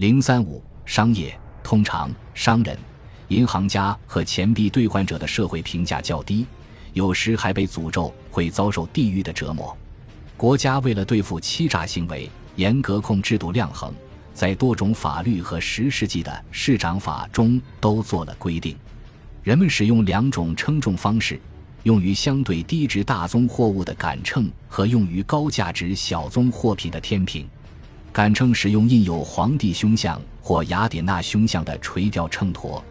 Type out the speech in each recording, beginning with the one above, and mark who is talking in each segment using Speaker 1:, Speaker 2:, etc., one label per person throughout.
Speaker 1: 零三五商业通常商人、银行家和钱币兑换者的社会评价较低，有时还被诅咒会遭受地狱的折磨。国家为了对付欺诈行为，严格控制度量衡，在多种法律和十世纪的市长法中都做了规定。人们使用两种称重方式：用于相对低值大宗货物的杆秤和用于高价值小宗货品的天平。杆秤使用印有皇帝胸像或雅典娜胸像的垂吊秤砣，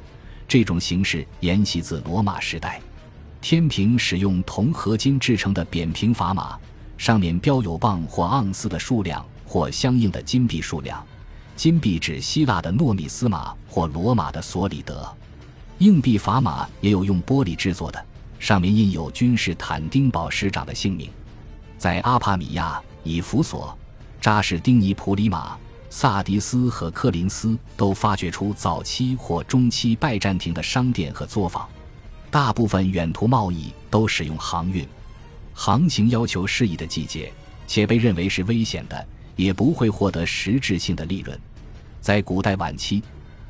Speaker 1: 这种形式沿袭自罗马时代。天平使用铜合金制成的扁平砝码，上面标有磅或盎司的数量或相应的金币数量。金币指希腊的诺米斯马或罗马的索里德。硬币砝码也有用玻璃制作的，上面印有君士坦丁堡市长的姓名。在阿帕米亚、以弗所。扎什丁尼普里马、萨迪斯和克林斯都发掘出早期或中期拜占庭的商店和作坊。大部分远途贸易都使用航运，航行要求适宜的季节，且被认为是危险的，也不会获得实质性的利润。在古代晚期，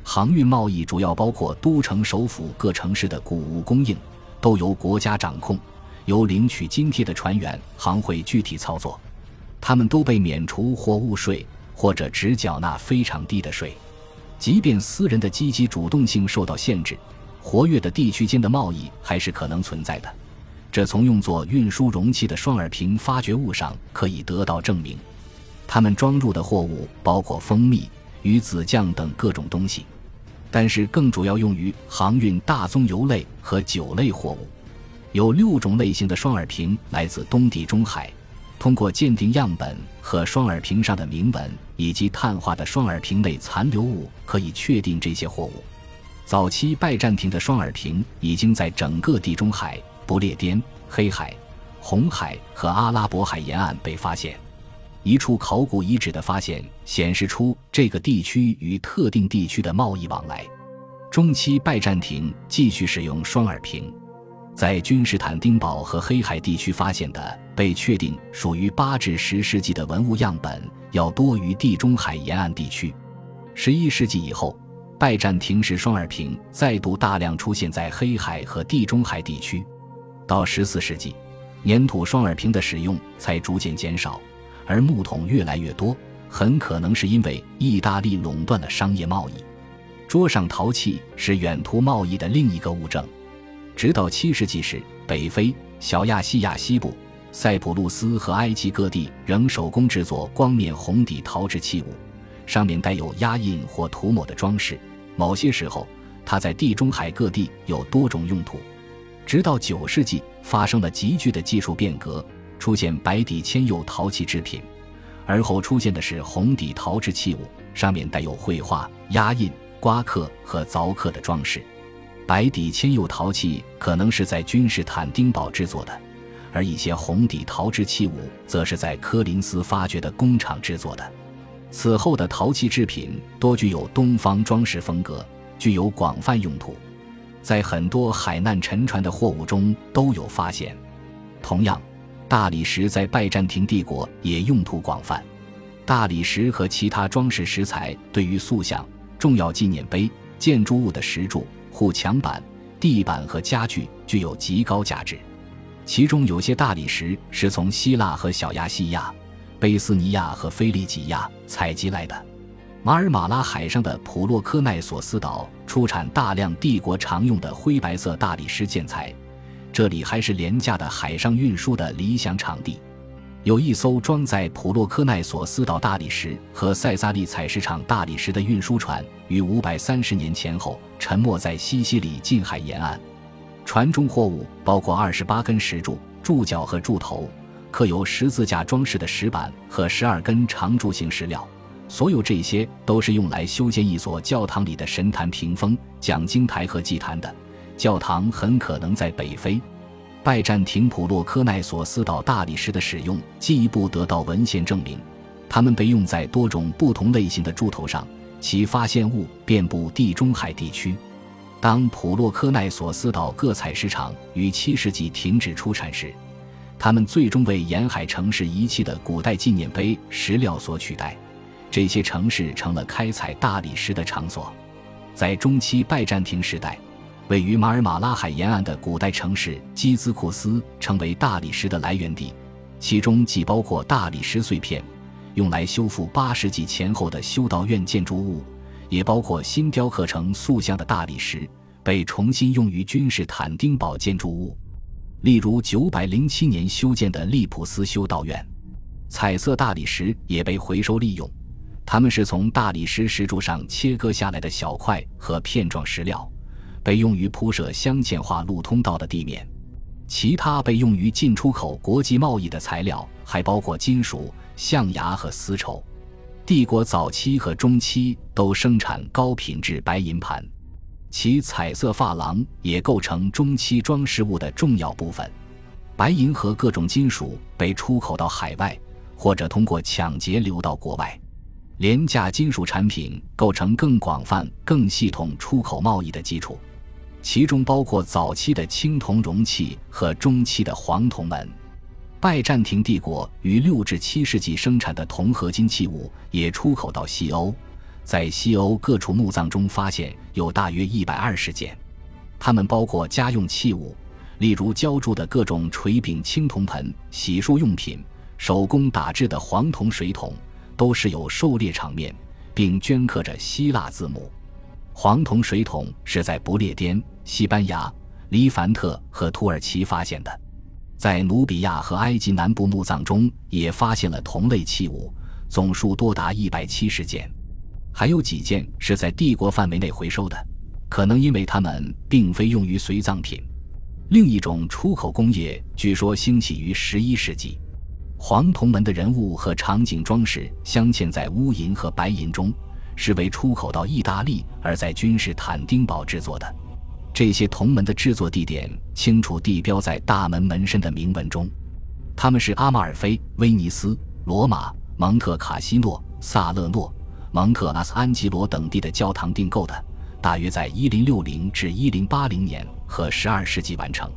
Speaker 1: 航运贸易主要包括都城首府各城市的谷物供应，都由国家掌控，由领取津贴的船员行会具体操作。他们都被免除货物税，或者只缴纳非常低的税。即便私人的积极主动性受到限制，活跃的地区间的贸易还是可能存在的。这从用作运输容器的双耳瓶发掘物上可以得到证明。他们装入的货物包括蜂蜜、鱼子酱等各种东西，但是更主要用于航运大宗油类和酒类货物。有六种类型的双耳瓶来自东地中海。通过鉴定样本和双耳瓶上的铭文，以及碳化的双耳瓶内残留物，可以确定这些货物。早期拜占庭的双耳瓶已经在整个地中海、不列颠、黑海、红海和阿拉伯海沿岸被发现。一处考古遗址的发现显示出这个地区与特定地区的贸易往来。中期拜占庭继续使用双耳瓶。在君士坦丁堡和黑海地区发现的被确定属于八至十世纪的文物样本要多于地中海沿岸地区。十一世纪以后，拜占庭式双耳瓶再度大量出现在黑海和地中海地区。到十四世纪，粘土双耳瓶的使用才逐渐减少，而木桶越来越多，很可能是因为意大利垄断了商业贸易。桌上陶器是远途贸易的另一个物证。直到七世纪时，北非、小亚细亚西部、塞浦路斯和埃及各地仍手工制作光面红底陶制器物，上面带有压印或涂抹的装饰。某些时候，它在地中海各地有多种用途。直到九世纪，发生了急剧的技术变革，出现白底铅釉陶器制品，而后出现的是红底陶制器物，上面带有绘画、压印、刮刻和凿刻的装饰。白底铅釉陶器可能是在君士坦丁堡制作的，而一些红底陶制器物则是在科林斯发掘的工厂制作的。此后的陶器制品多具有东方装饰风格，具有广泛用途，在很多海难沉船的货物中都有发现。同样，大理石在拜占庭帝国也用途广泛。大理石和其他装饰石材对于塑像、重要纪念碑、建筑物的石柱。护墙板、地板和家具具有极高价值，其中有些大理石是从希腊和小亚细亚、贝斯尼亚和菲利吉亚采集来的。马尔马拉海上的普洛科奈索斯岛出产大量帝国常用的灰白色大理石建材，这里还是廉价的海上运输的理想场地。有一艘装载普洛科奈索斯岛大理石和塞萨利采石场大理石的运输船，于五百三十年前后沉没在西西里近海沿岸。船中货物包括二十八根石柱、柱脚和柱头，刻有十字架装饰的石板和十二根长柱形石料。所有这些都是用来修建一所教堂里的神坛屏风、讲经台和祭坛的。教堂很可能在北非。拜占庭普洛科奈索斯岛大理石的使用进一步得到文献证明，它们被用在多种不同类型的柱头上，其发现物遍布地中海地区。当普洛科奈索斯岛各采石场于七世纪停止出产时，它们最终为沿海城市遗弃的古代纪念碑石料所取代，这些城市成了开采大理石的场所。在中期拜占庭时代，位于马尔马拉海沿岸的古代城市基兹库斯成为大理石的来源地，其中既包括大理石碎片，用来修复八世纪前后的修道院建筑物，也包括新雕刻成塑像的大理石，被重新用于君士坦丁堡建筑物，例如九百零七年修建的利普斯修道院。彩色大理石也被回收利用，它们是从大理石石柱上切割下来的小块和片状石料，被用于铺设镶嵌化路通道的地面。其他被用于进出口国际贸易的材料还包括金属、象牙和丝绸。帝国早期和中期都生产高品质白银盘，其彩色珐琅也构成中期装饰物的重要部分。白银和各种金属被出口到海外。或者通过抢劫流到国外，廉价金属产品构成更广泛、更系统出口贸易的基础，其中包括早期的青铜容器和中期的黄铜门。拜占庭帝国于六至七世纪生产的铜合金器物也出口到西欧，在西欧各处墓葬中发现有大约一百二十件，它们包括家用器物，例如浇铸的各种锤柄青铜盆、洗漱用品。手工打制的黄铜水桶都是有狩猎场面，并镌刻着希腊字母。黄铜水桶是在不列颠、西班牙、黎凡特和土耳其发现的，在努比亚和埃及南部墓葬中也发现了同类器物，总数多达一百七十件，还有几件是在帝国范围内回收的，可能因为它们并非用于随葬品。另一种出口工业据说兴起于十一世纪。黄铜门的人物和场景装饰镶嵌在乌银和白银中，是为出口到意大利而在君士坦丁堡制作的。这些铜门的制作地点清楚地标在大门门身的铭文中，他们是阿马尔菲、威尼斯、罗马、蒙特卡西诺、萨勒诺、蒙特拉斯安吉罗等地的教堂订购的，大约在1060至1080年和12世纪完成。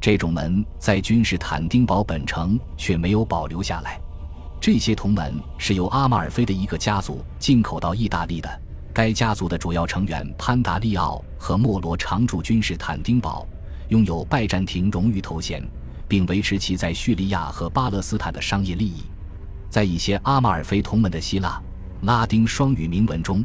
Speaker 1: 这种门在君士坦丁堡本城却没有保留下来。这些铜门是由阿马尔菲的一个家族进口到意大利的。该家族的主要成员潘达利奥和莫罗常驻君士坦丁堡，拥有拜占庭荣誉头衔，并维持其在叙利亚和巴勒斯坦的商业利益。在一些阿马尔菲铜门的希腊、拉丁双语铭文中，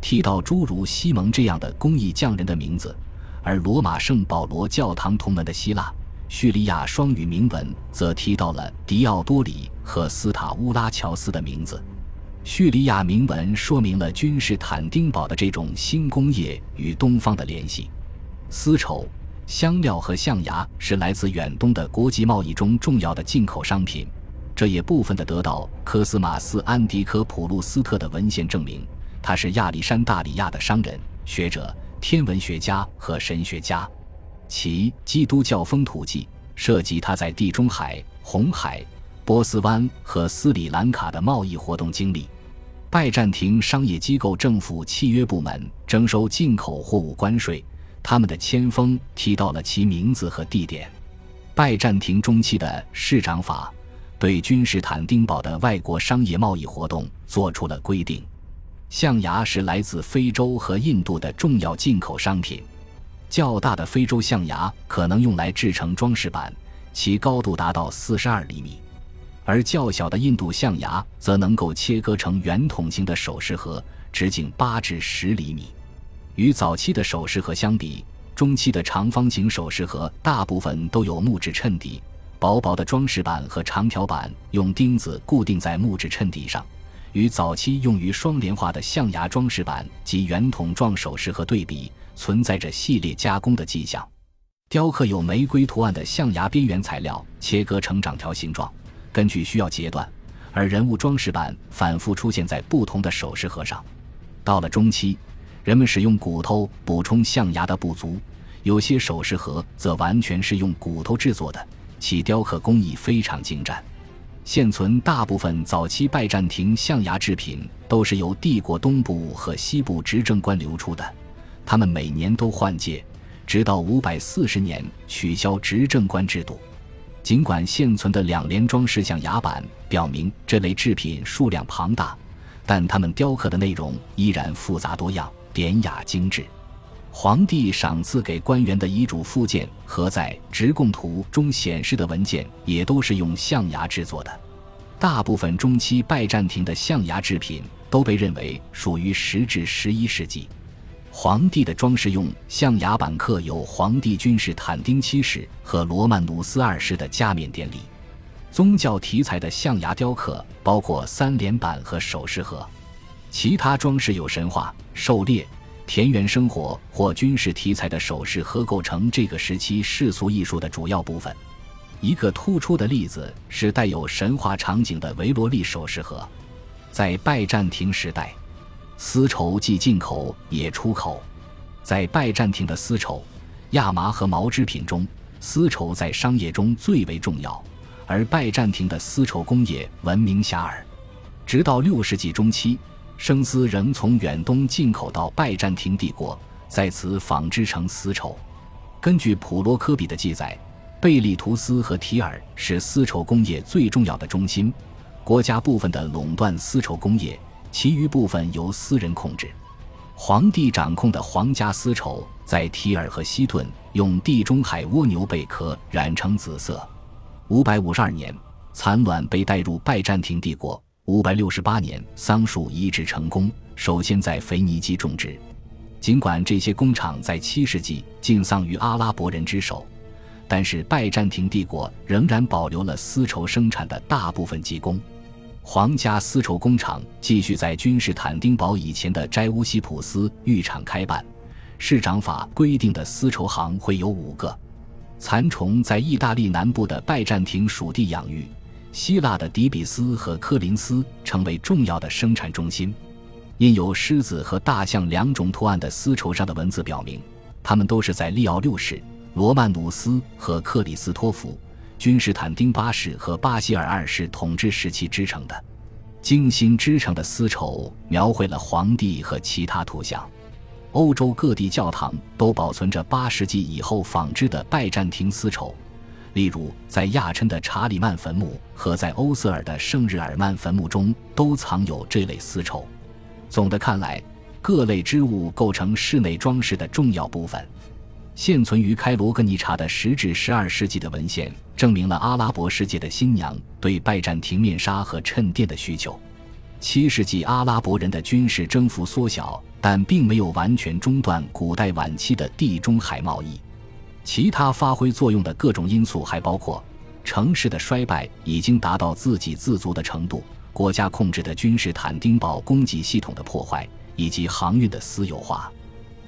Speaker 1: 提到诸如西蒙这样的工艺匠人的名字。而罗马圣保罗教堂铜门的希腊、叙利亚双语铭文则提到了迪奥多里和斯塔乌拉乔斯的名字。叙利亚铭文说明了君士坦丁堡的这种新工业与东方的联系。丝绸、香料和象牙是来自远东的国际贸易中重要的进口商品，这也部分的得到科斯马斯·安迪科普鲁斯特的文献证明，他是亚历山大里亚的商人、学者。天文学家和神学家，其《基督教风土记》涉及他在地中海、红海、波斯湾和斯里兰卡的贸易活动经历。拜占庭商业机构政府契约部门征收进口货物关税，他们的签封提到了其名字和地点。拜占庭中期的市长法对君士坦丁堡的外国商业贸易活动做出了规定。象牙是来自非洲和印度的重要进口商品。较大的非洲象牙可能用来制成装饰板，其高度达到四十二厘米；而较小的印度象牙则能够切割成圆筒形的首饰盒，直径八至十厘米。与早期的首饰盒相比，中期的长方形首饰盒大部分都有木质衬底，薄薄的装饰板和长条板用钉子固定在木质衬底上。与早期用于双联化的象牙装饰板及圆筒状首饰盒对比，存在着系列加工的迹象。雕刻有玫瑰图案的象牙边缘材料切割成长条形状，根据需要截断；而人物装饰板反复出现在不同的首饰盒上。到了中期，人们使用骨头补充象牙的不足，有些首饰盒则完全是用骨头制作的，其雕刻工艺非常精湛。现存大部分早期拜占庭象牙制品都是由帝国东部和西部执政官流出的，他们每年都换届，直到五百四十年取消执政官制度。尽管现存的两联装饰象牙板表明这类制品数量庞大，但他们雕刻的内容依然复杂多样、典雅精致。皇帝赏赐给官员的遗嘱附件和在《直贡图》中显示的文件，也都是用象牙制作的。大部分中期拜占庭的象牙制品都被认为属于十至十一世纪。皇帝的装饰用象牙板刻有皇帝君士坦丁七世和罗曼努斯二世的加冕典礼。宗教题材的象牙雕刻包括三连板和首饰盒，其他装饰有神话、狩猎。田园生活或军事题材的首饰盒构成这个时期世俗艺术的主要部分。一个突出的例子是带有神话场景的维罗利首饰盒。在拜占庭时代，丝绸既进口也出口。在拜占庭的丝绸、亚麻和毛织品中，丝绸在商业中最为重要，而拜占庭的丝绸工业闻名遐迩。直到六世纪中期。生丝仍从远东进口到拜占庭帝国，在此纺织成丝绸。根据普罗科比的记载，贝利图斯和提尔是丝绸工业最重要的中心，国家部分的垄断丝绸工业，其余部分由私人控制。皇帝掌控的皇家丝绸在提尔和西顿用地中海蜗牛贝壳染成紫色。五百五十二年，蚕卵被带入拜占庭帝国。五百六十八年，桑树移植成功，首先在腓尼基种植。尽管这些工厂在七世纪尽丧于阿拉伯人之手，但是拜占庭帝国仍然保留了丝绸生产的大部分技工。皇家丝绸工厂继续在君士坦丁堡以前的斋乌西普斯浴场开办。市长法规定的丝绸行会有五个。蚕虫在意大利南部的拜占庭属地养育。希腊的底比斯和科林斯成为重要的生产中心，印有狮子和大象两种图案的丝绸上的文字表明，它们都是在利奥六世、罗曼努斯和克里斯托弗、君士坦丁八世和巴西尔二世统治时期织成的。精心织成的丝绸描绘了皇帝和其他图像。欧洲各地教堂都保存着八世纪以后纺织的拜占庭丝绸。例如，在亚琛的查理曼坟墓和在欧瑟尔的圣日耳曼坟墓中，都藏有这类丝绸。总的看来，各类织物构成室内装饰的重要部分。现存于开罗格尼察的十至十二世纪的文献，证明了阿拉伯世界的新娘对拜占庭面纱和衬垫的需求。七世纪阿拉伯人的军事征服缩小，但并没有完全中断古代晚期的地中海贸易。其他发挥作用的各种因素还包括城市的衰败已经达到自给自足的程度，国家控制的君士坦丁堡供给系统的破坏，以及航运的私有化。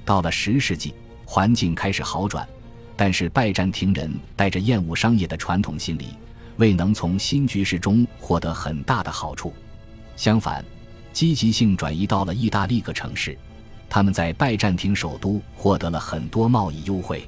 Speaker 1: 到了十世纪，环境开始好转，但是拜占庭人带着厌恶商业的传统心理，未能从新局势中获得很大的好处。相反，积极性转移到了意大利各城市，他们在拜占庭首都获得了很多贸易优惠。